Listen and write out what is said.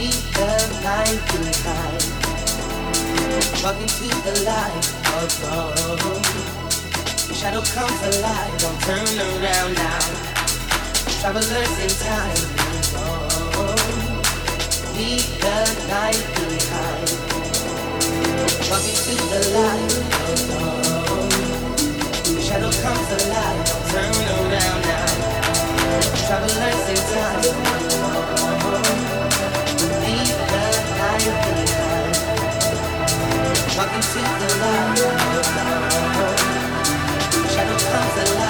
beat the night behind. Walking to the light above. Shadow comes alive, don't turn around now. Travelers in time, leave the night behind. Walking to the light above. Shadow comes alive, don't turn around now. Travelers in time. Shadows comes alive.